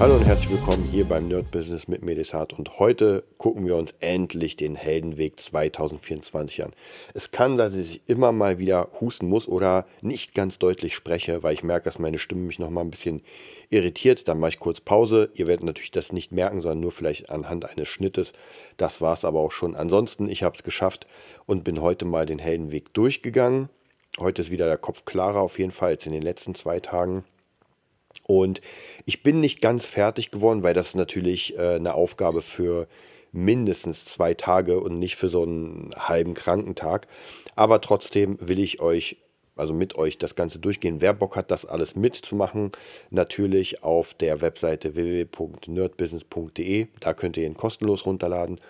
Hallo und herzlich willkommen hier beim Nerd Business mit Medisat und heute gucken wir uns endlich den Heldenweg 2024 an. Es kann sein, dass ich immer mal wieder husten muss oder nicht ganz deutlich spreche, weil ich merke, dass meine Stimme mich noch mal ein bisschen irritiert. Dann mache ich kurz Pause. Ihr werdet natürlich das nicht merken, sondern nur vielleicht anhand eines Schnittes. Das war es aber auch schon. Ansonsten, ich habe es geschafft und bin heute mal den Heldenweg durchgegangen. Heute ist wieder der Kopf klarer auf jeden Fall als in den letzten zwei Tagen. Und ich bin nicht ganz fertig geworden, weil das natürlich äh, eine Aufgabe für mindestens zwei Tage und nicht für so einen halben Krankentag. Aber trotzdem will ich euch, also mit euch, das Ganze durchgehen. Wer Bock hat, das alles mitzumachen, natürlich auf der Webseite www.nerdbusiness.de. Da könnt ihr ihn kostenlos runterladen.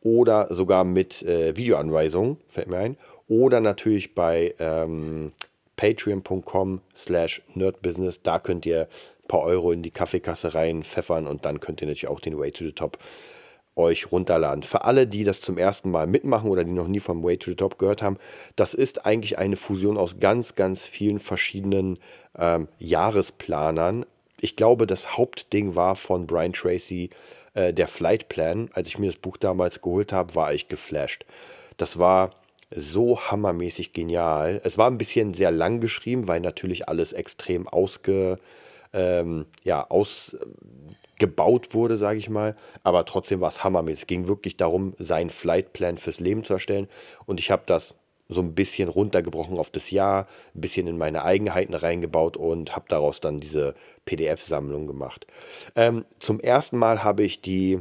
Oder sogar mit äh, Videoanweisungen, fällt mir ein. Oder natürlich bei ähm, patreon.com slash nerdbusiness. Da könnt ihr ein paar Euro in die Kaffeekasse rein pfeffern und dann könnt ihr natürlich auch den Way to the Top euch runterladen. Für alle, die das zum ersten Mal mitmachen oder die noch nie vom Way to the Top gehört haben, das ist eigentlich eine Fusion aus ganz, ganz vielen verschiedenen ähm, Jahresplanern. Ich glaube, das Hauptding war von Brian Tracy äh, der Flight Plan. Als ich mir das Buch damals geholt habe, war ich geflasht. Das war so hammermäßig genial. Es war ein bisschen sehr lang geschrieben, weil natürlich alles extrem ausge, ähm, ja, ausgebaut wurde, sage ich mal. Aber trotzdem war es hammermäßig. Es ging wirklich darum, seinen Flightplan fürs Leben zu erstellen. Und ich habe das so ein bisschen runtergebrochen auf das Jahr, ein bisschen in meine Eigenheiten reingebaut und habe daraus dann diese PDF-Sammlung gemacht. Ähm, zum ersten Mal habe ich die,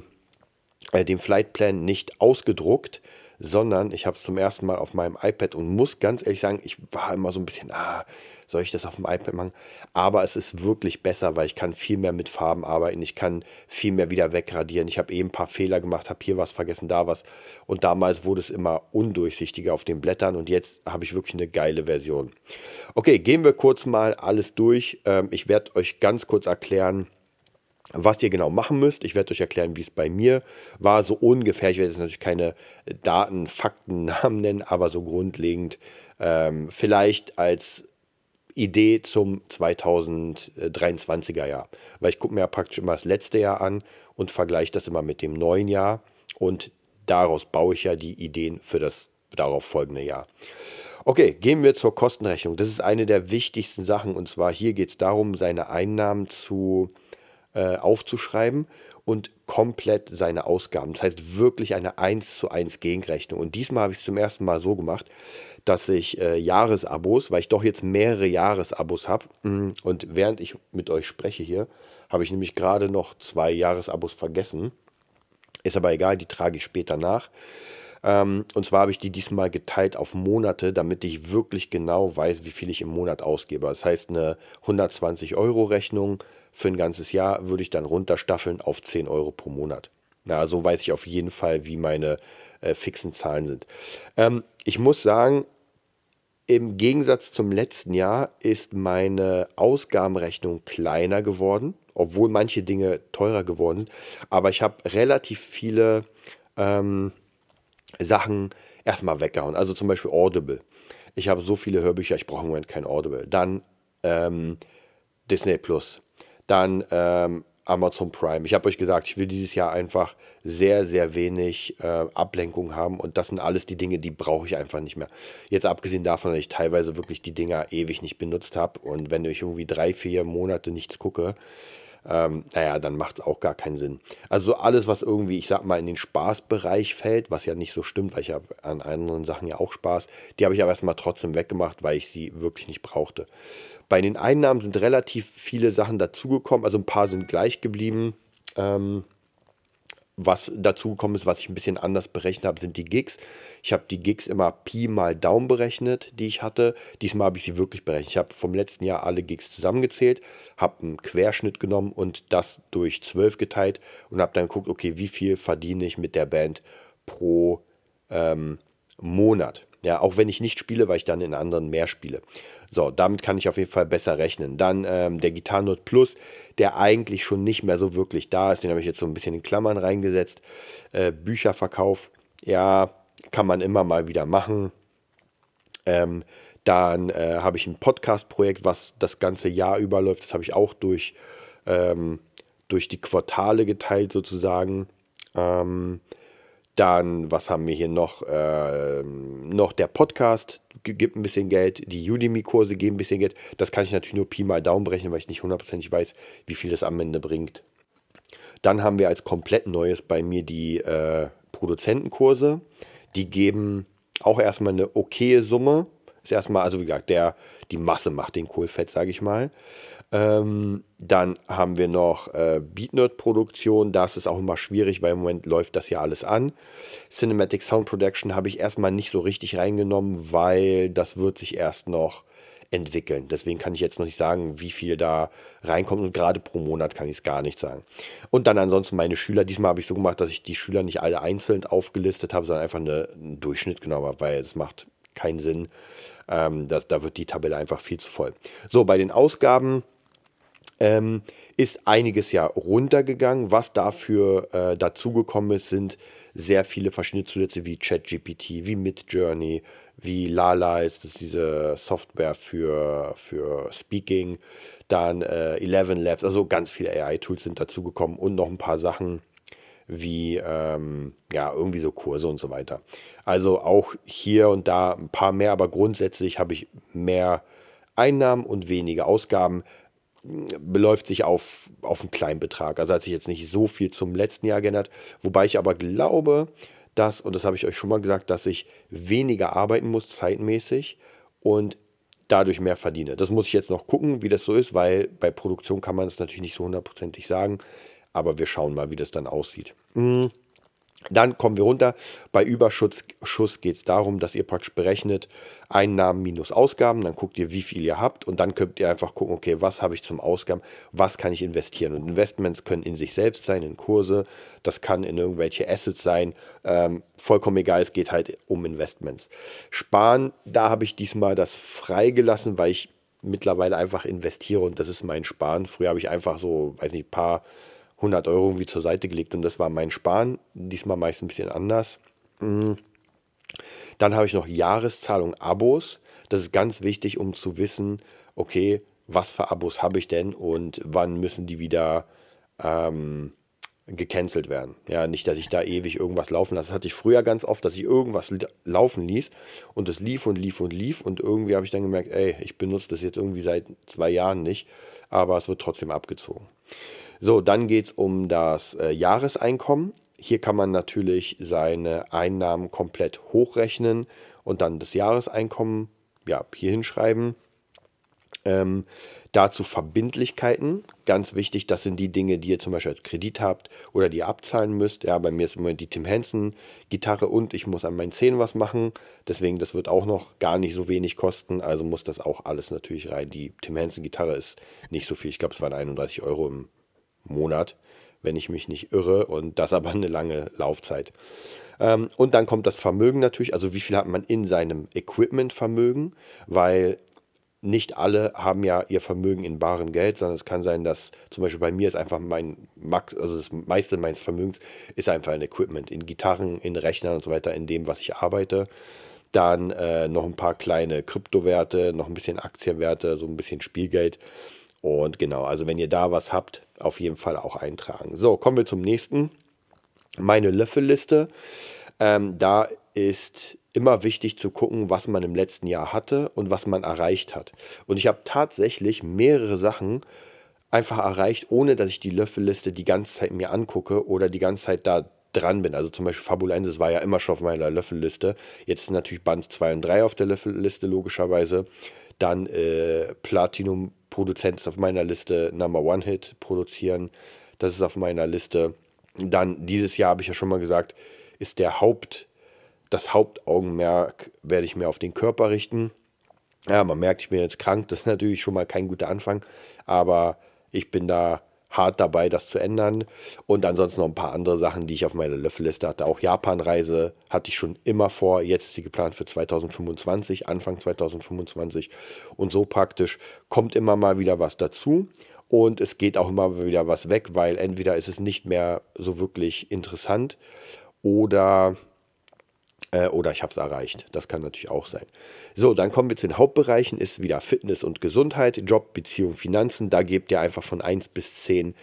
äh, den Flightplan nicht ausgedruckt, sondern ich habe es zum ersten Mal auf meinem iPad und muss ganz ehrlich sagen, ich war immer so ein bisschen, ah, soll ich das auf dem iPad machen? Aber es ist wirklich besser, weil ich kann viel mehr mit Farben arbeiten, ich kann viel mehr wieder wegradieren. Ich habe eben ein paar Fehler gemacht, habe hier was vergessen, da was. Und damals wurde es immer undurchsichtiger auf den Blättern und jetzt habe ich wirklich eine geile Version. Okay, gehen wir kurz mal alles durch. Ähm, ich werde euch ganz kurz erklären, was ihr genau machen müsst. Ich werde euch erklären, wie es bei mir war, so ungefähr. Ich werde jetzt natürlich keine Daten, Fakten, Namen nennen, aber so grundlegend ähm, vielleicht als Idee zum 2023er Jahr. Weil ich gucke mir ja praktisch immer das letzte Jahr an und vergleiche das immer mit dem neuen Jahr und daraus baue ich ja die Ideen für das darauf folgende Jahr. Okay, gehen wir zur Kostenrechnung. Das ist eine der wichtigsten Sachen und zwar hier geht es darum, seine Einnahmen zu äh, aufzuschreiben und komplett seine Ausgaben. Das heißt wirklich eine 1 zu 1 Gegenrechnung. Und diesmal habe ich es zum ersten Mal so gemacht, dass ich äh, Jahresabos, weil ich doch jetzt mehrere Jahresabos habe mm, und während ich mit euch spreche hier, habe ich nämlich gerade noch zwei Jahresabos vergessen. Ist aber egal, die trage ich später nach. Ähm, und zwar habe ich die diesmal geteilt auf Monate, damit ich wirklich genau weiß, wie viel ich im Monat ausgebe. Das heißt, eine 120 Euro Rechnung für ein ganzes Jahr würde ich dann runterstaffeln auf 10 Euro pro Monat. Na, so weiß ich auf jeden Fall, wie meine äh, fixen Zahlen sind. Ähm, ich muss sagen, im Gegensatz zum letzten Jahr ist meine Ausgabenrechnung kleiner geworden, obwohl manche Dinge teurer geworden sind. Aber ich habe relativ viele ähm, Sachen erstmal weggehauen. Also zum Beispiel Audible. Ich habe so viele Hörbücher, ich brauche im Moment kein Audible. Dann ähm, Disney Plus dann ähm, Amazon Prime. Ich habe euch gesagt, ich will dieses Jahr einfach sehr, sehr wenig äh, Ablenkung haben und das sind alles die Dinge, die brauche ich einfach nicht mehr. Jetzt abgesehen davon, dass ich teilweise wirklich die Dinger ewig nicht benutzt habe und wenn ich irgendwie drei, vier Monate nichts gucke, ähm, naja, dann macht es auch gar keinen Sinn. Also alles, was irgendwie, ich sag mal, in den Spaßbereich fällt, was ja nicht so stimmt, weil ich habe an anderen Sachen ja auch Spaß, die habe ich aber erstmal trotzdem weggemacht, weil ich sie wirklich nicht brauchte. Bei den Einnahmen sind relativ viele Sachen dazugekommen, also ein paar sind gleich geblieben. Ähm, was dazugekommen ist, was ich ein bisschen anders berechnet habe, sind die Gigs. Ich habe die Gigs immer Pi mal Daumen berechnet, die ich hatte. Diesmal habe ich sie wirklich berechnet. Ich habe vom letzten Jahr alle Gigs zusammengezählt, habe einen Querschnitt genommen und das durch 12 geteilt und habe dann geguckt, okay, wie viel verdiene ich mit der Band pro ähm, Monat. Ja, auch wenn ich nicht spiele, weil ich dann in anderen mehr spiele. So, damit kann ich auf jeden Fall besser rechnen. Dann ähm, der Gitarrenot Plus, der eigentlich schon nicht mehr so wirklich da ist. Den habe ich jetzt so ein bisschen in Klammern reingesetzt. Äh, Bücherverkauf, ja, kann man immer mal wieder machen. Ähm, dann äh, habe ich ein Podcast-Projekt, was das ganze Jahr überläuft. Das habe ich auch durch, ähm, durch die Quartale geteilt sozusagen. Ähm, dann, was haben wir hier noch? Ähm, noch der Podcast gibt ein bisschen Geld. Die Udemy-Kurse geben ein bisschen Geld. Das kann ich natürlich nur Pi mal Daumen berechnen, weil ich nicht hundertprozentig weiß, wie viel das am Ende bringt. Dann haben wir als komplett Neues bei mir die äh, Produzentenkurse. Die geben auch erstmal eine okaye Summe. Ist erstmal, also wie gesagt, der, die Masse macht den Kohlfett, sage ich mal. Ähm, dann haben wir noch äh, Beatnerd-Produktion. Das ist auch immer schwierig, weil im Moment läuft das ja alles an. Cinematic Sound Production habe ich erstmal nicht so richtig reingenommen, weil das wird sich erst noch entwickeln. Deswegen kann ich jetzt noch nicht sagen, wie viel da reinkommt. Und gerade pro Monat kann ich es gar nicht sagen. Und dann ansonsten meine Schüler. Diesmal habe ich so gemacht, dass ich die Schüler nicht alle einzeln aufgelistet habe, sondern einfach eine, einen Durchschnitt genommen habe, weil es macht keinen Sinn. Ähm, das, da wird die Tabelle einfach viel zu voll. So, bei den Ausgaben ähm, ist einiges ja runtergegangen. Was dafür äh, dazugekommen ist, sind sehr viele verschiedene Zusätze wie ChatGPT, wie Midjourney, wie Lala ist das diese Software für, für Speaking, dann äh, Eleven Labs, also ganz viele AI-Tools sind dazugekommen und noch ein paar Sachen wie ähm, ja irgendwie so Kurse und so weiter. Also auch hier und da ein paar mehr, aber grundsätzlich habe ich mehr Einnahmen und weniger Ausgaben beläuft sich auf, auf einen kleinen Betrag. Also hat sich jetzt nicht so viel zum letzten Jahr geändert. Wobei ich aber glaube, dass, und das habe ich euch schon mal gesagt, dass ich weniger arbeiten muss zeitmäßig und dadurch mehr verdiene. Das muss ich jetzt noch gucken, wie das so ist, weil bei Produktion kann man es natürlich nicht so hundertprozentig sagen. Aber wir schauen mal, wie das dann aussieht. Mhm. Dann kommen wir runter. Bei Überschuss geht es darum, dass ihr praktisch berechnet Einnahmen minus Ausgaben. Dann guckt ihr, wie viel ihr habt. Und dann könnt ihr einfach gucken, okay, was habe ich zum Ausgaben, was kann ich investieren. Und Investments können in sich selbst sein, in Kurse. Das kann in irgendwelche Assets sein. Ähm, vollkommen egal, es geht halt um Investments. Sparen, da habe ich diesmal das freigelassen, weil ich mittlerweile einfach investiere und das ist mein Sparen. Früher habe ich einfach so, weiß nicht, ein paar 100 Euro irgendwie zur Seite gelegt und das war mein Sparen. Diesmal meist ein bisschen anders. Mm. Dann habe ich noch Jahreszahlung Abos. Das ist ganz wichtig, um zu wissen, okay, was für Abos habe ich denn und wann müssen die wieder ähm, gecancelt werden. Ja, nicht, dass ich da ewig irgendwas laufen lasse. Das hatte ich früher ganz oft, dass ich irgendwas laufen ließ und es lief und lief und lief und irgendwie habe ich dann gemerkt, ey, ich benutze das jetzt irgendwie seit zwei Jahren nicht, aber es wird trotzdem abgezogen. So, dann geht es um das äh, Jahreseinkommen. Hier kann man natürlich seine Einnahmen komplett hochrechnen und dann das Jahreseinkommen ja, hier hinschreiben. Ähm, dazu Verbindlichkeiten. Ganz wichtig, das sind die Dinge, die ihr zum Beispiel als Kredit habt oder die ihr abzahlen müsst. Ja, bei mir ist im Moment die Tim Henson Gitarre und ich muss an meinen Zähnen was machen. Deswegen, das wird auch noch gar nicht so wenig kosten. Also muss das auch alles natürlich rein. Die Tim Henson Gitarre ist nicht so viel. Ich glaube, es waren 31 Euro im Monat, wenn ich mich nicht irre. Und das aber eine lange Laufzeit. Ähm, und dann kommt das Vermögen natürlich, also wie viel hat man in seinem Equipment-Vermögen, weil nicht alle haben ja ihr Vermögen in barem Geld, sondern es kann sein, dass zum Beispiel bei mir ist einfach mein Max, also das meiste meines Vermögens ist einfach ein Equipment, in Gitarren, in Rechnern und so weiter, in dem, was ich arbeite. Dann äh, noch ein paar kleine Kryptowerte, noch ein bisschen Aktienwerte, so ein bisschen Spielgeld. Und genau, also wenn ihr da was habt, auf jeden Fall auch eintragen. So, kommen wir zum nächsten. Meine Löffelliste. Ähm, da ist immer wichtig zu gucken, was man im letzten Jahr hatte und was man erreicht hat. Und ich habe tatsächlich mehrere Sachen einfach erreicht, ohne dass ich die Löffelliste die ganze Zeit mir angucke oder die ganze Zeit da dran bin. Also zum Beispiel Fabulensis war ja immer schon auf meiner Löffelliste. Jetzt ist natürlich Band 2 und 3 auf der Löffelliste, logischerweise. Dann äh, Platinum Produzent ist auf meiner Liste, Number One Hit produzieren. Das ist auf meiner Liste. Dann dieses Jahr habe ich ja schon mal gesagt, ist der Haupt, das Hauptaugenmerk werde ich mir auf den Körper richten. Ja, man merkt, ich bin jetzt krank, das ist natürlich schon mal kein guter Anfang, aber ich bin da hart dabei, das zu ändern. Und ansonsten noch ein paar andere Sachen, die ich auf meiner Löffelliste hatte. Auch Japan-Reise hatte ich schon immer vor. Jetzt ist sie geplant für 2025, Anfang 2025. Und so praktisch kommt immer mal wieder was dazu. Und es geht auch immer wieder was weg, weil entweder ist es nicht mehr so wirklich interessant oder äh, oder ich habe es erreicht. Das kann natürlich auch sein. So, dann kommen wir zu den Hauptbereichen. Ist wieder Fitness und Gesundheit, Job, Beziehung, Finanzen. Da gebt ihr einfach von 1 bis 10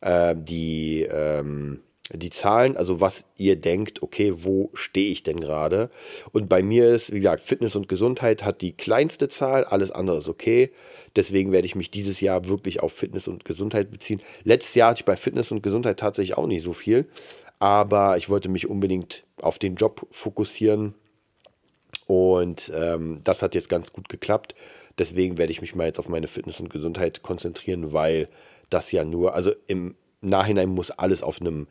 äh, die, ähm, die Zahlen, also was ihr denkt, okay, wo stehe ich denn gerade? Und bei mir ist, wie gesagt, Fitness und Gesundheit hat die kleinste Zahl, alles andere ist okay. Deswegen werde ich mich dieses Jahr wirklich auf Fitness und Gesundheit beziehen. Letztes Jahr hatte ich bei Fitness und Gesundheit tatsächlich auch nicht so viel aber ich wollte mich unbedingt auf den Job fokussieren und ähm, das hat jetzt ganz gut geklappt. Deswegen werde ich mich mal jetzt auf meine Fitness und Gesundheit konzentrieren, weil das ja nur, also im Nachhinein muss alles auf einem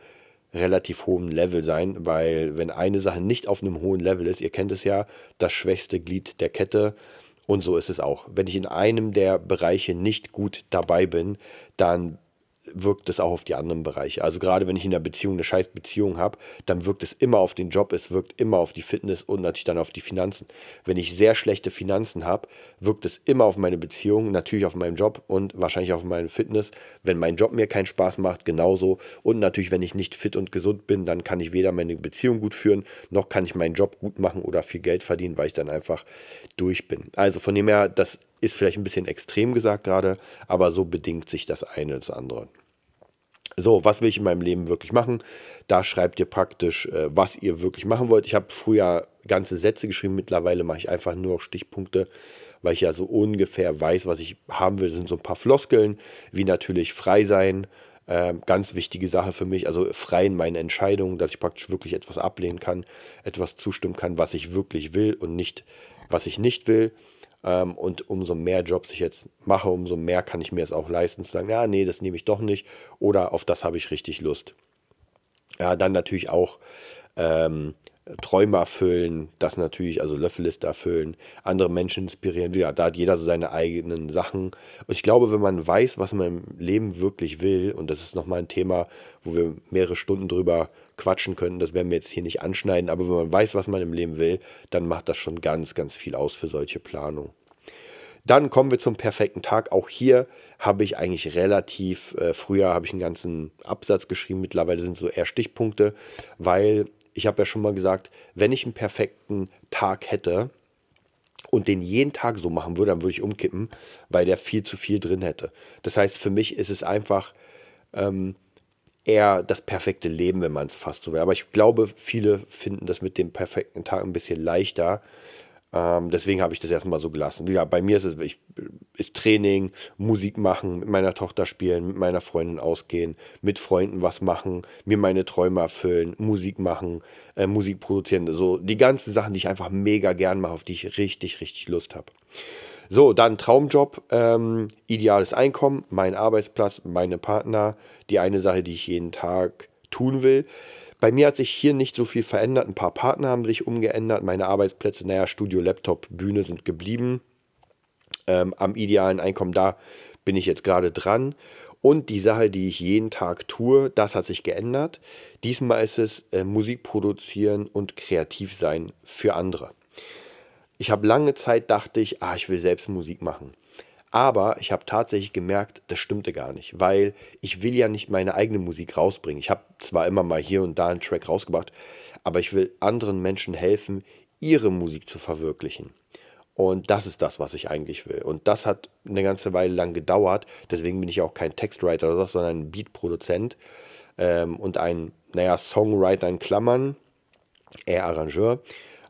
relativ hohen Level sein, weil wenn eine Sache nicht auf einem hohen Level ist, ihr kennt es ja, das schwächste Glied der Kette, und so ist es auch. Wenn ich in einem der Bereiche nicht gut dabei bin, dann wirkt es auch auf die anderen Bereiche. Also gerade wenn ich in der Beziehung eine scheiß Beziehung habe, dann wirkt es immer auf den Job, es wirkt immer auf die Fitness und natürlich dann auf die Finanzen. Wenn ich sehr schlechte Finanzen habe, wirkt es immer auf meine Beziehung, natürlich auf meinen Job und wahrscheinlich auf meine Fitness. Wenn mein Job mir keinen Spaß macht, genauso. Und natürlich, wenn ich nicht fit und gesund bin, dann kann ich weder meine Beziehung gut führen, noch kann ich meinen Job gut machen oder viel Geld verdienen, weil ich dann einfach durch bin. Also von dem her, das ist vielleicht ein bisschen extrem gesagt gerade, aber so bedingt sich das eine das andere. So, was will ich in meinem Leben wirklich machen? Da schreibt ihr praktisch, äh, was ihr wirklich machen wollt. Ich habe früher ganze Sätze geschrieben, mittlerweile mache ich einfach nur Stichpunkte, weil ich ja so ungefähr weiß, was ich haben will. Das sind so ein paar Floskeln, wie natürlich frei sein, äh, ganz wichtige Sache für mich, also frei in meinen Entscheidungen, dass ich praktisch wirklich etwas ablehnen kann, etwas zustimmen kann, was ich wirklich will und nicht, was ich nicht will. Ähm, und umso mehr Jobs ich jetzt mache, umso mehr kann ich mir es auch leisten zu sagen, ja, nee, das nehme ich doch nicht oder auf das habe ich richtig Lust. Ja, dann natürlich auch ähm, Träume erfüllen, das natürlich, also Löffelliste erfüllen, andere Menschen inspirieren. Ja, da hat jeder so seine eigenen Sachen. Und ich glaube, wenn man weiß, was man im Leben wirklich will, und das ist nochmal ein Thema, wo wir mehrere Stunden drüber quatschen können, das werden wir jetzt hier nicht anschneiden, aber wenn man weiß, was man im Leben will, dann macht das schon ganz, ganz viel aus für solche Planung. Dann kommen wir zum perfekten Tag. Auch hier habe ich eigentlich relativ, äh, früher habe ich einen ganzen Absatz geschrieben, mittlerweile sind es so eher Stichpunkte, weil ich habe ja schon mal gesagt, wenn ich einen perfekten Tag hätte und den jeden Tag so machen würde, dann würde ich umkippen, weil der viel zu viel drin hätte. Das heißt, für mich ist es einfach ähm, eher das perfekte Leben, wenn man es fast so will. Aber ich glaube, viele finden das mit dem perfekten Tag ein bisschen leichter, ähm, deswegen habe ich das erstmal so gelassen. Ja, bei mir ist es ich, ist Training, Musik machen, mit meiner Tochter spielen, mit meiner Freundin ausgehen, mit Freunden was machen, mir meine Träume erfüllen, Musik machen, äh, Musik produzieren. So die ganzen Sachen, die ich einfach mega gern mache, auf die ich richtig, richtig Lust habe. So, dann Traumjob, ähm, ideales Einkommen, mein Arbeitsplatz, meine Partner, die eine Sache, die ich jeden Tag tun will. Bei mir hat sich hier nicht so viel verändert. Ein paar Partner haben sich umgeändert. Meine Arbeitsplätze, naja, Studio, Laptop, Bühne sind geblieben. Ähm, am idealen Einkommen, da bin ich jetzt gerade dran. Und die Sache, die ich jeden Tag tue, das hat sich geändert. Diesmal ist es äh, Musik produzieren und kreativ sein für andere. Ich habe lange Zeit dachte ich, ah, ich will selbst Musik machen. Aber ich habe tatsächlich gemerkt, das stimmte gar nicht, weil ich will ja nicht meine eigene Musik rausbringen. Ich habe zwar immer mal hier und da einen Track rausgebracht, aber ich will anderen Menschen helfen, ihre Musik zu verwirklichen. Und das ist das, was ich eigentlich will. Und das hat eine ganze Weile lang gedauert. Deswegen bin ich auch kein Textwriter oder so, sondern ein Beatproduzent ähm, und ein, naja, Songwriter in Klammern, eher Arrangeur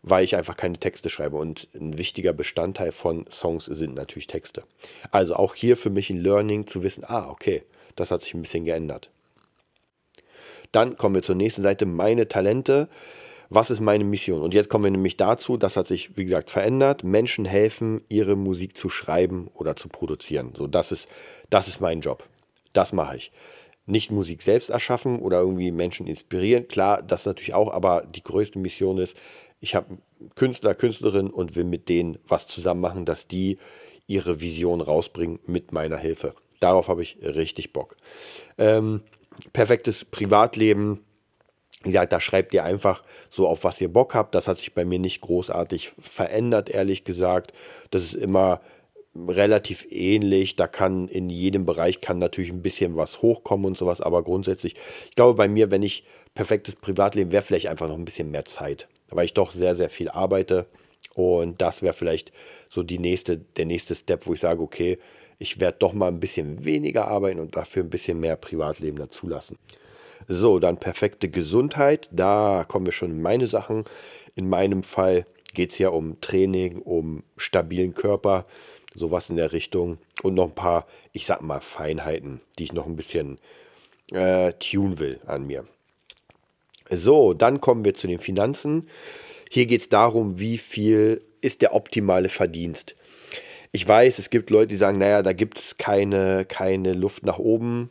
weil ich einfach keine Texte schreibe. Und ein wichtiger Bestandteil von Songs sind natürlich Texte. Also auch hier für mich ein Learning zu wissen, ah, okay, das hat sich ein bisschen geändert. Dann kommen wir zur nächsten Seite, meine Talente. Was ist meine Mission? Und jetzt kommen wir nämlich dazu, das hat sich, wie gesagt, verändert. Menschen helfen, ihre Musik zu schreiben oder zu produzieren. So, das ist, das ist mein Job. Das mache ich. Nicht Musik selbst erschaffen oder irgendwie Menschen inspirieren. Klar, das natürlich auch, aber die größte Mission ist, ich habe Künstler, Künstlerin und will mit denen was zusammen machen, dass die ihre Vision rausbringen mit meiner Hilfe. Darauf habe ich richtig Bock. Ähm, perfektes Privatleben. Ja, da schreibt ihr einfach so auf, was ihr Bock habt. Das hat sich bei mir nicht großartig verändert, ehrlich gesagt. Das ist immer relativ ähnlich. Da kann in jedem Bereich kann natürlich ein bisschen was hochkommen und sowas, aber grundsätzlich, ich glaube bei mir, wenn ich perfektes Privatleben wäre, vielleicht einfach noch ein bisschen mehr Zeit, weil ich doch sehr, sehr viel arbeite und das wäre vielleicht so die nächste, der nächste Step, wo ich sage, okay, ich werde doch mal ein bisschen weniger arbeiten und dafür ein bisschen mehr Privatleben dazulassen. So, dann perfekte Gesundheit. Da kommen wir schon in meine Sachen. In meinem Fall geht es ja um Training, um stabilen Körper, sowas in der Richtung und noch ein paar, ich sag mal, Feinheiten, die ich noch ein bisschen äh, tun will an mir. So, dann kommen wir zu den Finanzen. Hier geht es darum, wie viel ist der optimale Verdienst. Ich weiß, es gibt Leute, die sagen, naja, da gibt es keine, keine Luft nach oben.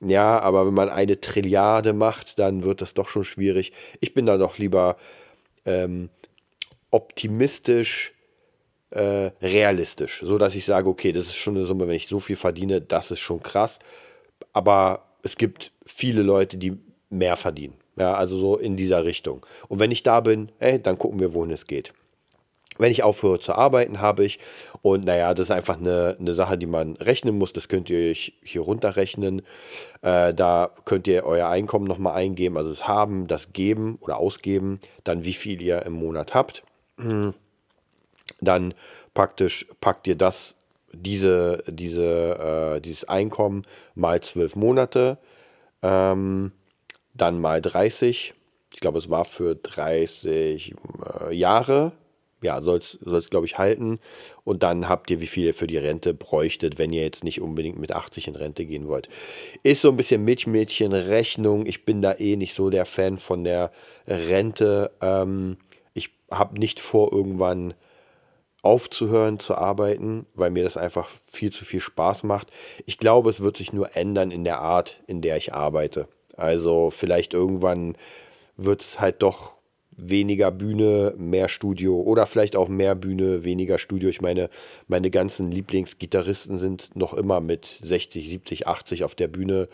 Ja, aber wenn man eine Trilliarde macht, dann wird das doch schon schwierig. Ich bin da doch lieber ähm, optimistisch, äh, realistisch, so dass ich sage, okay, das ist schon eine Summe, wenn ich so viel verdiene, das ist schon krass. Aber es gibt viele Leute, die mehr verdienen. Ja, also so in dieser Richtung. Und wenn ich da bin, ey, dann gucken wir, wohin es geht. Wenn ich aufhöre zu arbeiten, habe ich, und naja, das ist einfach eine, eine Sache, die man rechnen muss, das könnt ihr euch hier runterrechnen. Äh, da könnt ihr euer Einkommen nochmal eingeben, also das Haben, das Geben oder Ausgeben, dann wie viel ihr im Monat habt. Dann praktisch packt ihr das, diese, diese, äh, dieses Einkommen mal zwölf Monate. Ähm, dann mal 30. Ich glaube, es war für 30 äh, Jahre. Ja, soll es, glaube ich, halten. Und dann habt ihr, wie viel ihr für die Rente bräuchtet, wenn ihr jetzt nicht unbedingt mit 80 in Rente gehen wollt. Ist so ein bisschen Milchmädchen-Rechnung. Ich bin da eh nicht so der Fan von der Rente. Ähm, ich habe nicht vor, irgendwann aufzuhören zu arbeiten, weil mir das einfach viel zu viel Spaß macht. Ich glaube, es wird sich nur ändern in der Art, in der ich arbeite. Also vielleicht irgendwann wird es halt doch weniger Bühne, mehr Studio oder vielleicht auch mehr Bühne, weniger Studio. Ich meine, meine ganzen Lieblingsgitarristen sind noch immer mit 60, 70, 80 auf der Bühne.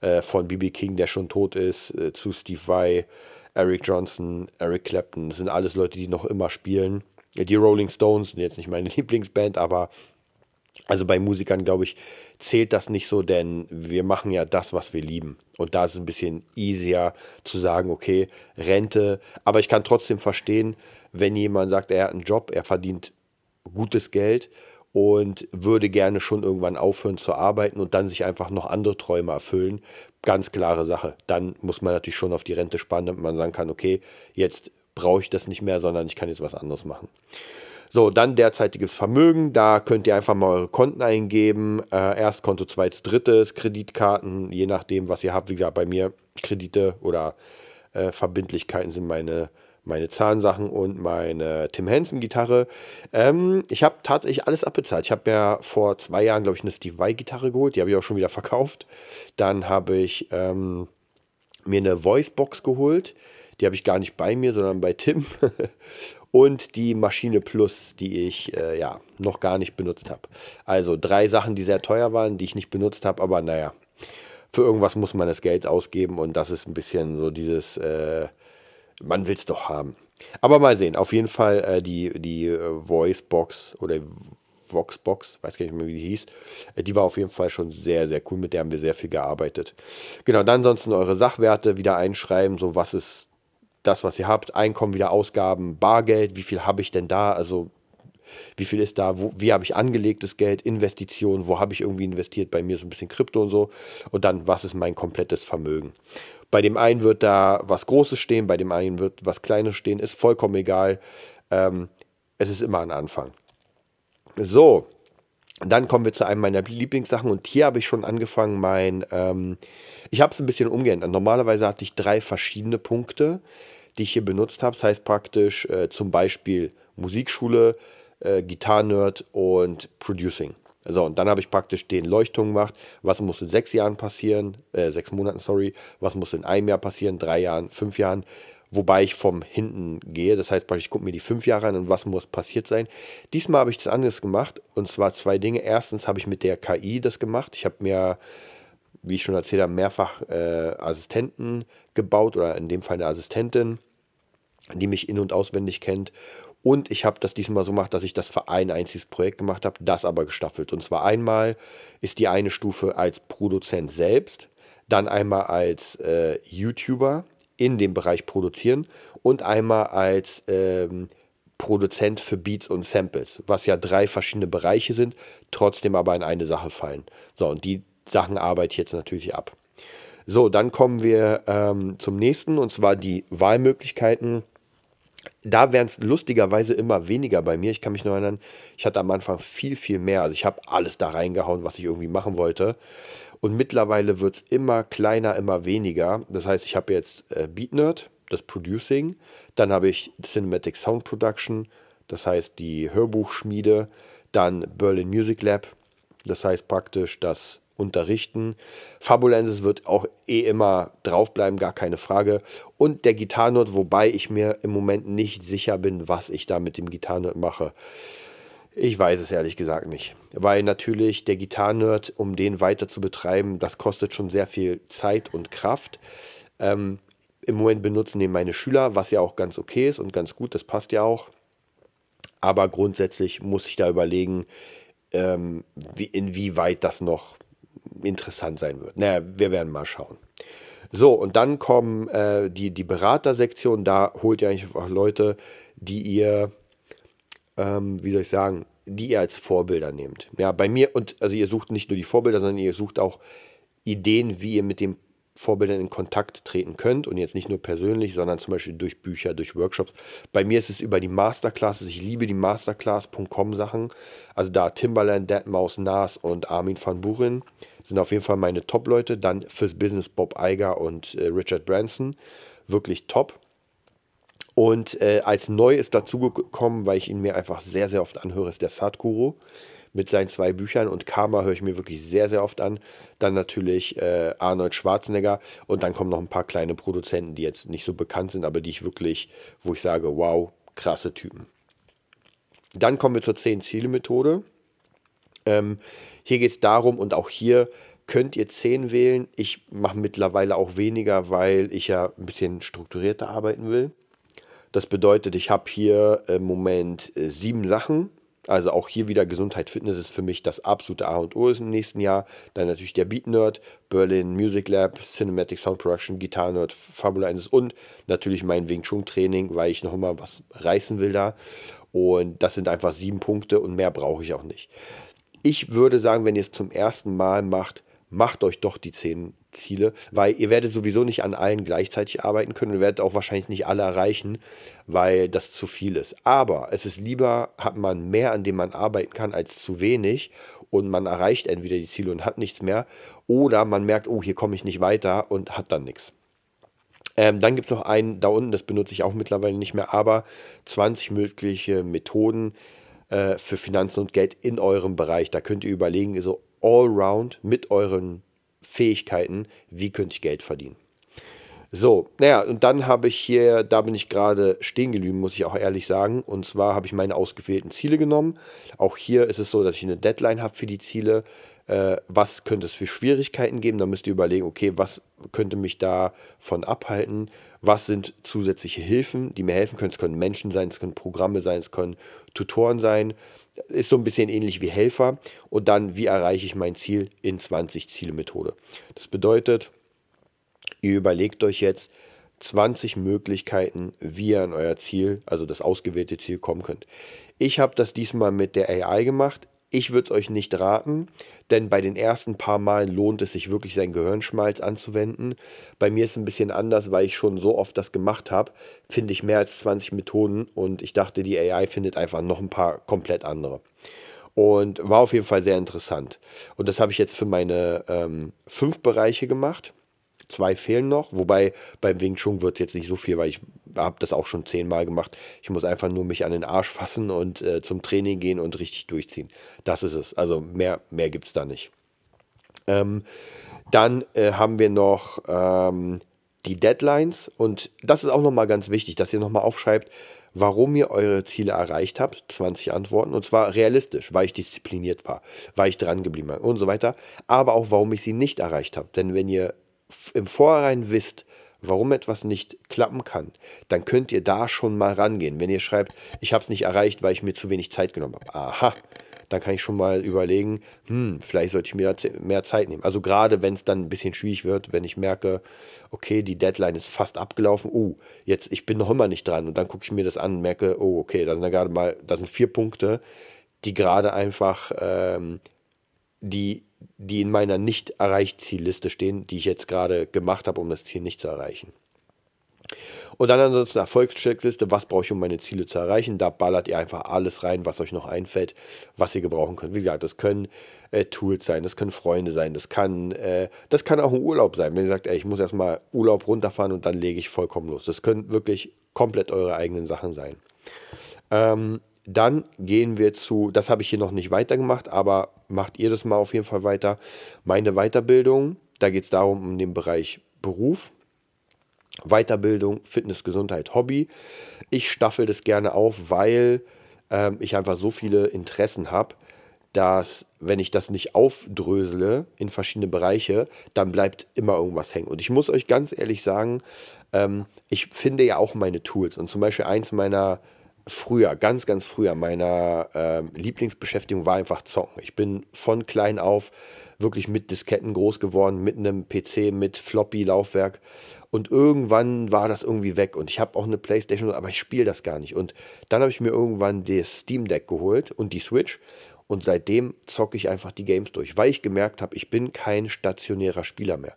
Äh, von BB King, der schon tot ist, äh, zu Steve Vai, Eric Johnson, Eric Clapton. Das sind alles Leute, die noch immer spielen. Die Rolling Stones sind jetzt nicht meine Lieblingsband, aber also bei Musikern, glaube ich, zählt das nicht so, denn wir machen ja das, was wir lieben. Und da ist es ein bisschen easier zu sagen, okay, Rente. Aber ich kann trotzdem verstehen, wenn jemand sagt, er hat einen Job, er verdient gutes Geld und würde gerne schon irgendwann aufhören zu arbeiten und dann sich einfach noch andere Träume erfüllen. Ganz klare Sache. Dann muss man natürlich schon auf die Rente sparen, damit man sagen kann, okay, jetzt brauche ich das nicht mehr, sondern ich kann jetzt was anderes machen. So, dann derzeitiges Vermögen. Da könnt ihr einfach mal eure Konten eingeben. Äh, Erstkonto, zweites, drittes, Kreditkarten, je nachdem, was ihr habt. Wie gesagt, bei mir Kredite oder äh, Verbindlichkeiten sind meine, meine Zahnsachen und meine Tim Henson Gitarre. Ähm, ich habe tatsächlich alles abbezahlt. Ich habe mir vor zwei Jahren, glaube ich, eine Steve Vai Gitarre geholt. Die habe ich auch schon wieder verkauft. Dann habe ich ähm, mir eine Voicebox geholt. Die habe ich gar nicht bei mir, sondern bei Tim. und die Maschine Plus, die ich äh, ja noch gar nicht benutzt habe. Also drei Sachen, die sehr teuer waren, die ich nicht benutzt habe, aber naja, für irgendwas muss man das Geld ausgeben und das ist ein bisschen so dieses, äh, man will es doch haben. Aber mal sehen, auf jeden Fall äh, die, die äh, Voicebox oder Voxbox, weiß gar nicht mehr, wie die hieß, äh, die war auf jeden Fall schon sehr, sehr cool, mit der haben wir sehr viel gearbeitet. Genau, dann ansonsten eure Sachwerte wieder einschreiben, so was ist das, was ihr habt, Einkommen wieder Ausgaben, Bargeld, wie viel habe ich denn da? Also wie viel ist da, wo, wie habe ich angelegtes Geld, Investitionen, wo habe ich irgendwie investiert, bei mir so ein bisschen Krypto und so. Und dann, was ist mein komplettes Vermögen? Bei dem einen wird da was Großes stehen, bei dem einen wird was Kleines stehen, ist vollkommen egal. Ähm, es ist immer ein Anfang. So, dann kommen wir zu einem meiner Lieblingssachen und hier habe ich schon angefangen, mein, ähm, ich habe es ein bisschen umgeändert. Normalerweise hatte ich drei verschiedene Punkte die ich hier benutzt habe. Das heißt praktisch äh, zum Beispiel Musikschule, äh, Gitarrenerd und Producing. So, und dann habe ich praktisch den Leuchtturm gemacht. Was muss in sechs Jahren passieren? Äh, sechs Monaten, sorry. Was muss in einem Jahr passieren? Drei Jahren, fünf Jahren? wobei ich vom hinten gehe. Das heißt, ich gucke mir die fünf Jahre an und was muss passiert sein. Diesmal habe ich das anders gemacht und zwar zwei Dinge. Erstens habe ich mit der KI das gemacht. Ich habe mir, wie ich schon erzählt habe, mehrfach äh, Assistenten gebaut oder in dem Fall eine Assistentin, die mich in- und auswendig kennt. Und ich habe das diesmal so gemacht, dass ich das für ein einziges Projekt gemacht habe, das aber gestaffelt. Und zwar einmal ist die eine Stufe als Produzent selbst, dann einmal als äh, YouTuber in dem Bereich produzieren und einmal als ähm, Produzent für Beats und Samples, was ja drei verschiedene Bereiche sind, trotzdem aber in eine Sache fallen. So, und die Sachen arbeite ich jetzt natürlich ab. So, dann kommen wir ähm, zum nächsten und zwar die Wahlmöglichkeiten. Da werden es lustigerweise immer weniger bei mir. Ich kann mich nur erinnern, ich hatte am Anfang viel, viel mehr. Also ich habe alles da reingehauen, was ich irgendwie machen wollte. Und mittlerweile wird es immer kleiner, immer weniger. Das heißt, ich habe jetzt äh, BeatNerd, das Producing. Dann habe ich Cinematic Sound Production, das heißt die Hörbuchschmiede. Dann Berlin Music Lab, das heißt praktisch das Unterrichten. Fabulensis wird auch eh immer draufbleiben, gar keine Frage. Und der Gitarrenot, wobei ich mir im Moment nicht sicher bin, was ich da mit dem Gitarrenot mache. Ich weiß es ehrlich gesagt nicht. Weil natürlich der Gitarrenerd, um den weiter zu betreiben, das kostet schon sehr viel Zeit und Kraft. Ähm, Im Moment benutzen den meine Schüler, was ja auch ganz okay ist und ganz gut, das passt ja auch. Aber grundsätzlich muss ich da überlegen, ähm, wie, inwieweit das noch interessant sein wird. Naja, wir werden mal schauen. So, und dann kommen äh, die, die Beratersektion. Da holt ihr einfach Leute, die ihr ähm, wie soll ich sagen, die ihr als Vorbilder nehmt. Ja, bei mir, und also ihr sucht nicht nur die Vorbilder, sondern ihr sucht auch Ideen, wie ihr mit den Vorbildern in Kontakt treten könnt und jetzt nicht nur persönlich, sondern zum Beispiel durch Bücher, durch Workshops. Bei mir ist es über die Masterclasses. Ich liebe die Masterclass.com Sachen. Also da Timbaland, Deadmaus, Nas und Armin van Buren sind auf jeden Fall meine Top-Leute. Dann fürs Business Bob Eiger und äh, Richard Branson. Wirklich top. Und äh, als neu ist dazugekommen, weil ich ihn mir einfach sehr, sehr oft anhöre, ist der Sadhguru mit seinen zwei Büchern und Karma höre ich mir wirklich sehr, sehr oft an. Dann natürlich äh, Arnold Schwarzenegger und dann kommen noch ein paar kleine Produzenten, die jetzt nicht so bekannt sind, aber die ich wirklich, wo ich sage, wow, krasse Typen. Dann kommen wir zur 10-Ziele-Methode. Ähm, hier geht es darum, und auch hier könnt ihr 10 wählen. Ich mache mittlerweile auch weniger, weil ich ja ein bisschen strukturierter arbeiten will. Das bedeutet, ich habe hier im Moment äh, sieben Sachen. Also auch hier wieder Gesundheit, Fitness ist für mich das absolute A und O im nächsten Jahr. Dann natürlich der Beat Nerd, Berlin Music Lab, Cinematic Sound Production, Guitar Nerd, Fabula 1 und natürlich mein Wing Chun Training, weil ich noch immer was reißen will da. Und das sind einfach sieben Punkte und mehr brauche ich auch nicht. Ich würde sagen, wenn ihr es zum ersten Mal macht, macht euch doch die zehn Ziele, weil ihr werdet sowieso nicht an allen gleichzeitig arbeiten können und werdet auch wahrscheinlich nicht alle erreichen, weil das zu viel ist. Aber es ist lieber, hat man mehr, an dem man arbeiten kann, als zu wenig und man erreicht entweder die Ziele und hat nichts mehr oder man merkt, oh, hier komme ich nicht weiter und hat dann nichts. Ähm, dann gibt es noch einen da unten, das benutze ich auch mittlerweile nicht mehr, aber 20 mögliche Methoden äh, für Finanzen und Geld in eurem Bereich. Da könnt ihr überlegen, so allround mit euren Fähigkeiten, wie könnte ich Geld verdienen. So, naja, und dann habe ich hier, da bin ich gerade stehen geblieben, muss ich auch ehrlich sagen. Und zwar habe ich meine ausgewählten Ziele genommen. Auch hier ist es so, dass ich eine Deadline habe für die Ziele. Äh, was könnte es für Schwierigkeiten geben? Da müsst ihr überlegen, okay, was könnte mich davon abhalten? Was sind zusätzliche Hilfen, die mir helfen können? Es können Menschen sein, es können Programme sein, es können Tutoren sein ist so ein bisschen ähnlich wie Helfer. Und dann, wie erreiche ich mein Ziel in 20 Ziele Methode. Das bedeutet, ihr überlegt euch jetzt 20 Möglichkeiten, wie ihr an euer Ziel, also das ausgewählte Ziel, kommen könnt. Ich habe das diesmal mit der AI gemacht. Ich würde es euch nicht raten, denn bei den ersten paar Malen lohnt es sich wirklich, seinen Gehirnschmalz anzuwenden. Bei mir ist es ein bisschen anders, weil ich schon so oft das gemacht habe, finde ich mehr als 20 Methoden und ich dachte, die AI findet einfach noch ein paar komplett andere. Und war auf jeden Fall sehr interessant. Und das habe ich jetzt für meine ähm, fünf Bereiche gemacht. Zwei fehlen noch, wobei beim Wing Chun wird es jetzt nicht so viel, weil ich habe das auch schon zehnmal gemacht. Ich muss einfach nur mich an den Arsch fassen und äh, zum Training gehen und richtig durchziehen. Das ist es. Also mehr, mehr gibt es da nicht. Ähm, dann äh, haben wir noch ähm, die Deadlines und das ist auch nochmal ganz wichtig, dass ihr nochmal aufschreibt, warum ihr eure Ziele erreicht habt. 20 Antworten und zwar realistisch, weil ich diszipliniert war, weil ich dran geblieben bin und so weiter. Aber auch, warum ich sie nicht erreicht habe. Denn wenn ihr im Vorhinein wisst, warum etwas nicht klappen kann, dann könnt ihr da schon mal rangehen. Wenn ihr schreibt, ich habe es nicht erreicht, weil ich mir zu wenig Zeit genommen habe. Aha, dann kann ich schon mal überlegen, hm, vielleicht sollte ich mir mehr Zeit nehmen. Also gerade wenn es dann ein bisschen schwierig wird, wenn ich merke, okay, die Deadline ist fast abgelaufen, oh, jetzt, ich bin noch immer nicht dran und dann gucke ich mir das an und merke, oh, okay, da sind ja gerade mal, da sind vier Punkte, die gerade einfach, ähm, die, die in meiner nicht erreicht Zielliste stehen, die ich jetzt gerade gemacht habe, um das Ziel nicht zu erreichen. Und dann ansonsten Erfolgscheckliste, was brauche ich, um meine Ziele zu erreichen. Da ballert ihr einfach alles rein, was euch noch einfällt, was ihr gebrauchen könnt. Wie gesagt, das können äh, Tools sein, das können Freunde sein, das kann, äh, das kann auch ein Urlaub sein. Wenn ihr sagt, ey, ich muss erstmal Urlaub runterfahren und dann lege ich vollkommen los. Das können wirklich komplett eure eigenen Sachen sein. Ähm, dann gehen wir zu, das habe ich hier noch nicht weitergemacht, aber macht ihr das mal auf jeden Fall weiter. Meine Weiterbildung, da geht es darum, um den Bereich Beruf. Weiterbildung, Fitness, Gesundheit, Hobby. Ich staffel das gerne auf, weil ähm, ich einfach so viele Interessen habe, dass wenn ich das nicht aufdrösele in verschiedene Bereiche, dann bleibt immer irgendwas hängen. Und ich muss euch ganz ehrlich sagen, ähm, ich finde ja auch meine Tools. Und zum Beispiel eins meiner früher, ganz, ganz früher, meiner ähm, Lieblingsbeschäftigung war einfach Zocken. Ich bin von klein auf wirklich mit Disketten groß geworden, mit einem PC, mit Floppy-Laufwerk. Und irgendwann war das irgendwie weg. Und ich habe auch eine Playstation, aber ich spiele das gar nicht. Und dann habe ich mir irgendwann das Steam Deck geholt und die Switch. Und seitdem zocke ich einfach die Games durch, weil ich gemerkt habe, ich bin kein stationärer Spieler mehr.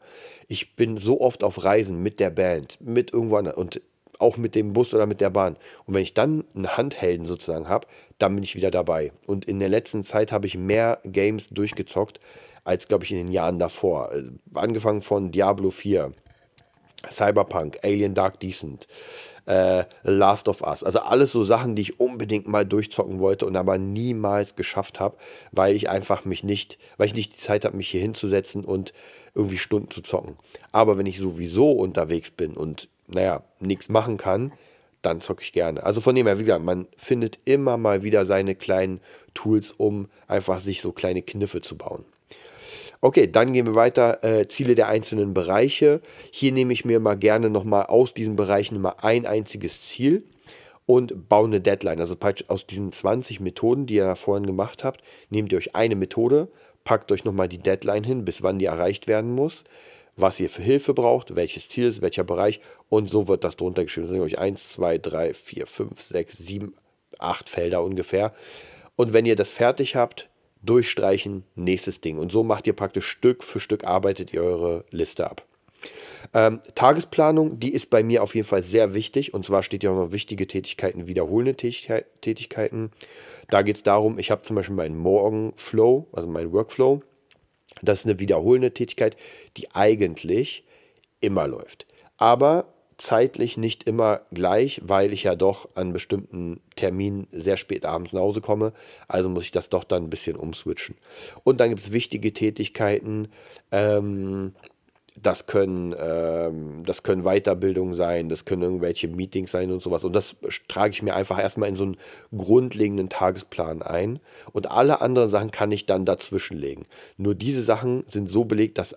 Ich bin so oft auf Reisen mit der Band, mit irgendwo anders und auch mit dem Bus oder mit der Bahn. Und wenn ich dann einen Handhelden sozusagen habe, dann bin ich wieder dabei. Und in der letzten Zeit habe ich mehr Games durchgezockt als, glaube ich, in den Jahren davor. Äh, angefangen von Diablo 4, Cyberpunk, Alien Dark Decent, äh, Last of Us. Also alles so Sachen, die ich unbedingt mal durchzocken wollte und aber niemals geschafft habe, weil ich einfach mich nicht, weil ich nicht die Zeit habe, mich hier hinzusetzen und irgendwie Stunden zu zocken. Aber wenn ich sowieso unterwegs bin und naja, nichts machen kann, dann zocke ich gerne. Also von dem her, wie gesagt, man findet immer mal wieder seine kleinen Tools, um einfach sich so kleine Kniffe zu bauen. Okay, dann gehen wir weiter. Äh, Ziele der einzelnen Bereiche. Hier nehme ich mir mal gerne nochmal aus diesen Bereichen immer ein einziges Ziel und baue eine Deadline. Also aus diesen 20 Methoden, die ihr vorhin gemacht habt, nehmt ihr euch eine Methode, packt euch nochmal die Deadline hin, bis wann die erreicht werden muss, was ihr für Hilfe braucht, welches Ziel ist, welcher Bereich und so wird das drunter geschrieben. Das sind euch 1, 2, 3, 4, 5, 6, 7, 8 Felder ungefähr. Und wenn ihr das fertig habt, durchstreichen, nächstes Ding. Und so macht ihr praktisch Stück für Stück, arbeitet ihr eure Liste ab. Ähm, Tagesplanung, die ist bei mir auf jeden Fall sehr wichtig. Und zwar steht ja auch noch wichtige Tätigkeiten, wiederholende Tätigkeiten. Da geht es darum, ich habe zum Beispiel meinen Morgenflow, also meinen Workflow. Das ist eine wiederholende Tätigkeit, die eigentlich immer läuft. Aber zeitlich nicht immer gleich, weil ich ja doch an bestimmten Terminen sehr spät abends nach Hause komme. Also muss ich das doch dann ein bisschen umswitchen. Und dann gibt es wichtige Tätigkeiten. Ähm, das können, ähm, das können Weiterbildungen sein, das können irgendwelche Meetings sein und sowas. Und das trage ich mir einfach erstmal in so einen grundlegenden Tagesplan ein. Und alle anderen Sachen kann ich dann dazwischenlegen. Nur diese Sachen sind so belegt, dass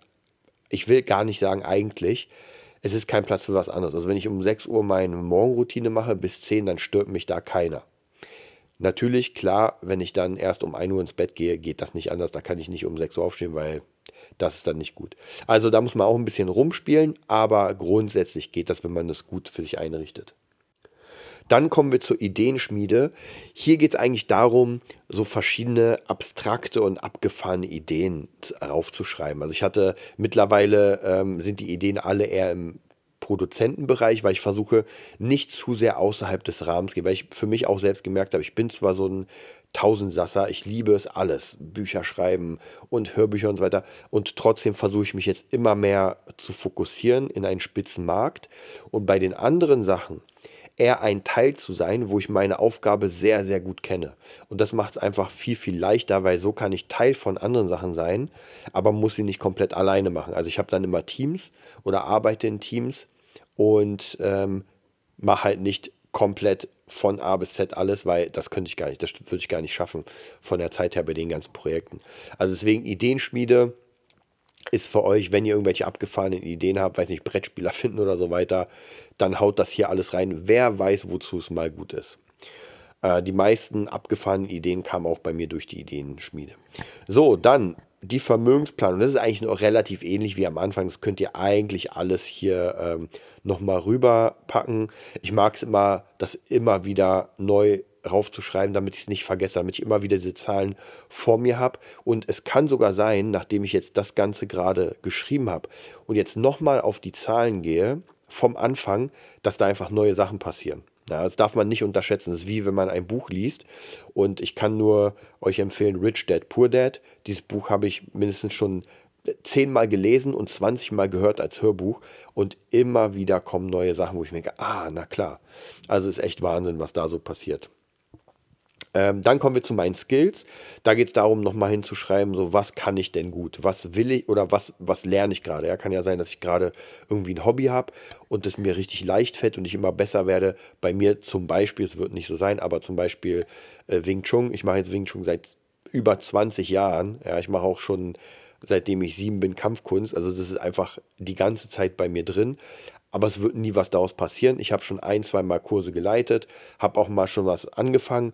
ich will gar nicht sagen eigentlich, es ist kein Platz für was anderes. Also wenn ich um 6 Uhr meine Morgenroutine mache bis 10, dann stört mich da keiner. Natürlich, klar, wenn ich dann erst um 1 Uhr ins Bett gehe, geht das nicht anders. Da kann ich nicht um 6 Uhr aufstehen, weil das ist dann nicht gut. Also da muss man auch ein bisschen rumspielen, aber grundsätzlich geht das, wenn man das gut für sich einrichtet. Dann kommen wir zur Ideenschmiede. Hier geht es eigentlich darum, so verschiedene abstrakte und abgefahrene Ideen raufzuschreiben. Also ich hatte mittlerweile ähm, sind die Ideen alle eher im Produzentenbereich, weil ich versuche, nicht zu sehr außerhalb des Rahmens gehen, weil ich für mich auch selbst gemerkt habe, ich bin zwar so ein Tausendsasser, ich liebe es alles, Bücher schreiben und Hörbücher und so weiter. Und trotzdem versuche ich mich jetzt immer mehr zu fokussieren in einen Spitzenmarkt. Und bei den anderen Sachen, eher ein Teil zu sein, wo ich meine Aufgabe sehr, sehr gut kenne. Und das macht es einfach viel, viel leichter, weil so kann ich Teil von anderen Sachen sein, aber muss sie nicht komplett alleine machen. Also ich habe dann immer Teams oder arbeite in Teams, und ähm, mache halt nicht komplett von A bis Z alles, weil das könnte ich gar nicht, das würde ich gar nicht schaffen von der Zeit her bei den ganzen Projekten. Also deswegen Ideenschmiede ist für euch, wenn ihr irgendwelche abgefahrenen Ideen habt, weiß nicht, Brettspieler finden oder so weiter, dann haut das hier alles rein. Wer weiß, wozu es mal gut ist. Äh, die meisten abgefahrenen Ideen kamen auch bei mir durch die Ideenschmiede. So, dann die Vermögensplanung. Das ist eigentlich noch relativ ähnlich wie am Anfang. Das könnt ihr eigentlich alles hier ähm, nochmal rüberpacken. Ich mag es immer, das immer wieder neu raufzuschreiben, damit ich es nicht vergesse, damit ich immer wieder diese Zahlen vor mir habe. Und es kann sogar sein, nachdem ich jetzt das Ganze gerade geschrieben habe und jetzt nochmal auf die Zahlen gehe vom Anfang, dass da einfach neue Sachen passieren. Ja, das darf man nicht unterschätzen. Das ist wie wenn man ein Buch liest. Und ich kann nur euch empfehlen, Rich Dad, Poor Dad. Dieses Buch habe ich mindestens schon zehnmal gelesen und 20 Mal gehört als Hörbuch und immer wieder kommen neue Sachen, wo ich mir denke, ah, na klar. Also ist echt Wahnsinn, was da so passiert. Ähm, dann kommen wir zu meinen Skills. Da geht es darum, nochmal hinzuschreiben, so was kann ich denn gut? Was will ich oder was, was lerne ich gerade? Ja, kann ja sein, dass ich gerade irgendwie ein Hobby habe und es mir richtig leicht fällt und ich immer besser werde. Bei mir zum Beispiel, es wird nicht so sein, aber zum Beispiel äh, Wing Chun. Ich mache jetzt Wing Chun seit über 20 Jahren. Ja, ich mache auch schon seitdem ich sieben bin, Kampfkunst. Also das ist einfach die ganze Zeit bei mir drin. Aber es wird nie was daraus passieren. Ich habe schon ein, zwei Mal Kurse geleitet, habe auch mal schon was angefangen.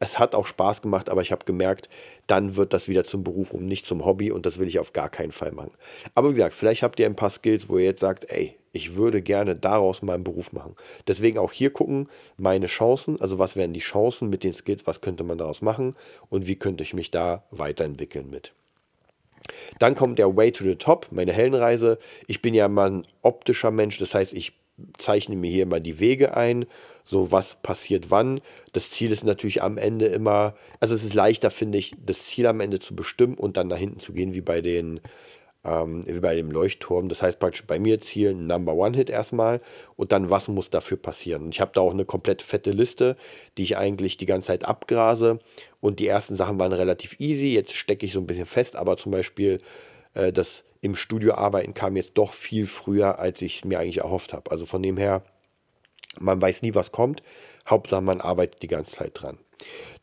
Es hat auch Spaß gemacht, aber ich habe gemerkt, dann wird das wieder zum Beruf und nicht zum Hobby und das will ich auf gar keinen Fall machen. Aber wie gesagt, vielleicht habt ihr ein paar Skills, wo ihr jetzt sagt, ey, ich würde gerne daraus meinen Beruf machen. Deswegen auch hier gucken, meine Chancen, also was wären die Chancen mit den Skills, was könnte man daraus machen und wie könnte ich mich da weiterentwickeln mit. Dann kommt der Way to the Top, meine Heldenreise. Ich bin ja mal ein optischer Mensch, das heißt, ich zeichne mir hier immer die Wege ein, so was passiert wann. Das Ziel ist natürlich am Ende immer, also es ist leichter, finde ich, das Ziel am Ende zu bestimmen und dann nach hinten zu gehen, wie bei den ähm, wie bei dem Leuchtturm. Das heißt praktisch bei mir Ziel Number One Hit erstmal und dann was muss dafür passieren. Ich habe da auch eine komplett fette Liste, die ich eigentlich die ganze Zeit abgrase. Und die ersten Sachen waren relativ easy. Jetzt stecke ich so ein bisschen fest, aber zum Beispiel äh, das im Studio arbeiten kam jetzt doch viel früher, als ich mir eigentlich erhofft habe. Also von dem her, man weiß nie, was kommt. Hauptsache, man arbeitet die ganze Zeit dran.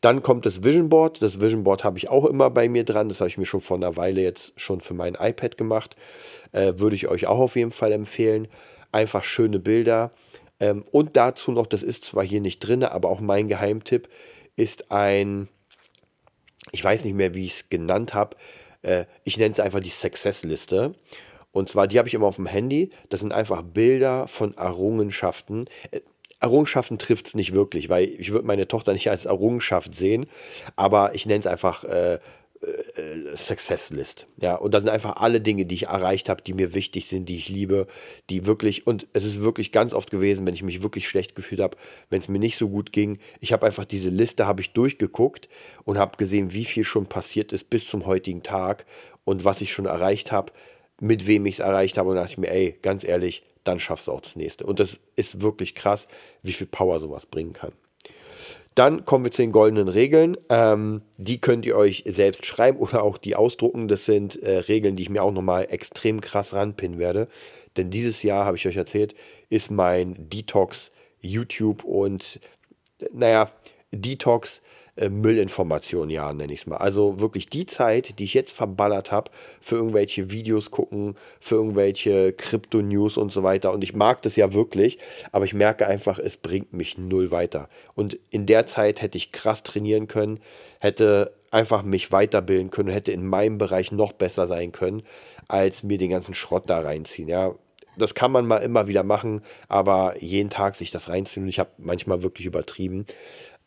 Dann kommt das Vision Board. Das Vision Board habe ich auch immer bei mir dran. Das habe ich mir schon vor einer Weile jetzt schon für mein iPad gemacht. Äh, würde ich euch auch auf jeden Fall empfehlen. Einfach schöne Bilder. Ähm, und dazu noch, das ist zwar hier nicht drin, aber auch mein Geheimtipp ist ein, ich weiß nicht mehr, wie ich es genannt habe. Äh, ich nenne es einfach die Success-Liste. Und zwar, die habe ich immer auf dem Handy. Das sind einfach Bilder von Errungenschaften. Äh, Errungenschaften trifft es nicht wirklich, weil ich würde meine Tochter nicht als Errungenschaft sehen, aber ich nenne es einfach äh, äh, Success List. Ja, und da sind einfach alle Dinge, die ich erreicht habe, die mir wichtig sind, die ich liebe, die wirklich, und es ist wirklich ganz oft gewesen, wenn ich mich wirklich schlecht gefühlt habe, wenn es mir nicht so gut ging. Ich habe einfach diese Liste, habe ich durchgeguckt und habe gesehen, wie viel schon passiert ist bis zum heutigen Tag und was ich schon erreicht habe, mit wem ich es erreicht habe. Und dachte ich mir, ey, ganz ehrlich, dann schaffst du auch das nächste. Und das ist wirklich krass, wie viel Power sowas bringen kann. Dann kommen wir zu den goldenen Regeln. Ähm, die könnt ihr euch selbst schreiben oder auch die ausdrucken. Das sind äh, Regeln, die ich mir auch nochmal extrem krass ranpinnen werde. Denn dieses Jahr, habe ich euch erzählt, ist mein Detox YouTube und, naja, Detox äh, Müllinformation, ja, nenne ich es mal. Also wirklich die Zeit, die ich jetzt verballert habe, für irgendwelche Videos gucken, für irgendwelche Krypto-News und so weiter. Und ich mag das ja wirklich, aber ich merke einfach, es bringt mich null weiter. Und in der Zeit hätte ich krass trainieren können, hätte einfach mich weiterbilden können, hätte in meinem Bereich noch besser sein können, als mir den ganzen Schrott da reinziehen. Ja, das kann man mal immer wieder machen, aber jeden Tag sich das reinziehen und ich habe manchmal wirklich übertrieben.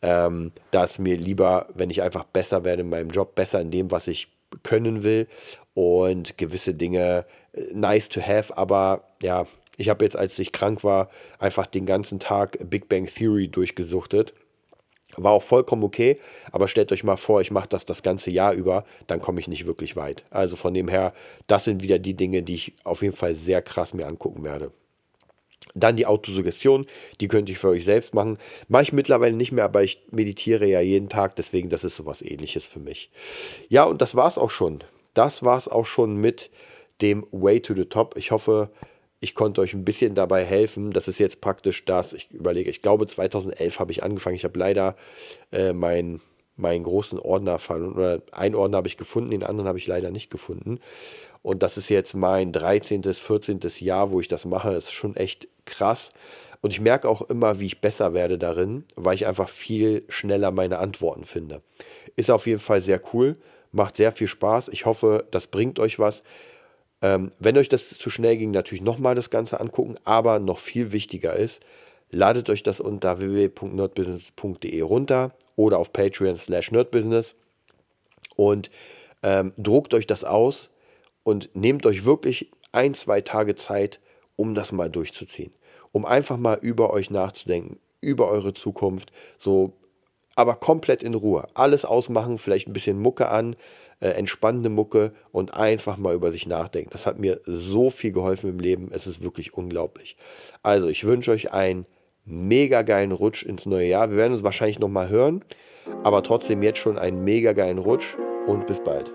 Ähm, da ist mir lieber, wenn ich einfach besser werde in meinem Job, besser in dem, was ich können will und gewisse Dinge äh, nice to have, aber ja, ich habe jetzt, als ich krank war, einfach den ganzen Tag Big Bang Theory durchgesuchtet. War auch vollkommen okay, aber stellt euch mal vor, ich mache das das ganze Jahr über, dann komme ich nicht wirklich weit. Also von dem her, das sind wieder die Dinge, die ich auf jeden Fall sehr krass mir angucken werde. Dann die Autosuggestion, die könnte ich für euch selbst machen. Mache ich mittlerweile nicht mehr, aber ich meditiere ja jeden Tag, deswegen das ist sowas ähnliches für mich. Ja, und das war es auch schon. Das war es auch schon mit dem Way to the Top. Ich hoffe, ich konnte euch ein bisschen dabei helfen. Das ist jetzt praktisch das, ich überlege, ich glaube 2011 habe ich angefangen. Ich habe leider äh, meinen meinen großen Ordner verloren. Oder einen Ordner habe ich gefunden, den anderen habe ich leider nicht gefunden. Und das ist jetzt mein 13., 14. Jahr, wo ich das mache. Das ist schon echt krass. Und ich merke auch immer, wie ich besser werde darin, weil ich einfach viel schneller meine Antworten finde. Ist auf jeden Fall sehr cool, macht sehr viel Spaß. Ich hoffe, das bringt euch was. Ähm, wenn euch das zu schnell ging, natürlich nochmal das Ganze angucken, aber noch viel wichtiger ist, ladet euch das unter www.nerdbusiness.de runter oder auf Patreon slash nerdbusiness und ähm, druckt euch das aus und nehmt euch wirklich ein, zwei Tage Zeit, um das mal durchzuziehen. Um einfach mal über euch nachzudenken, über eure Zukunft, so, aber komplett in Ruhe. Alles ausmachen, vielleicht ein bisschen Mucke an, äh, entspannende Mucke und einfach mal über sich nachdenken. Das hat mir so viel geholfen im Leben. Es ist wirklich unglaublich. Also, ich wünsche euch einen mega geilen Rutsch ins neue Jahr. Wir werden uns wahrscheinlich nochmal hören, aber trotzdem jetzt schon einen mega geilen Rutsch und bis bald.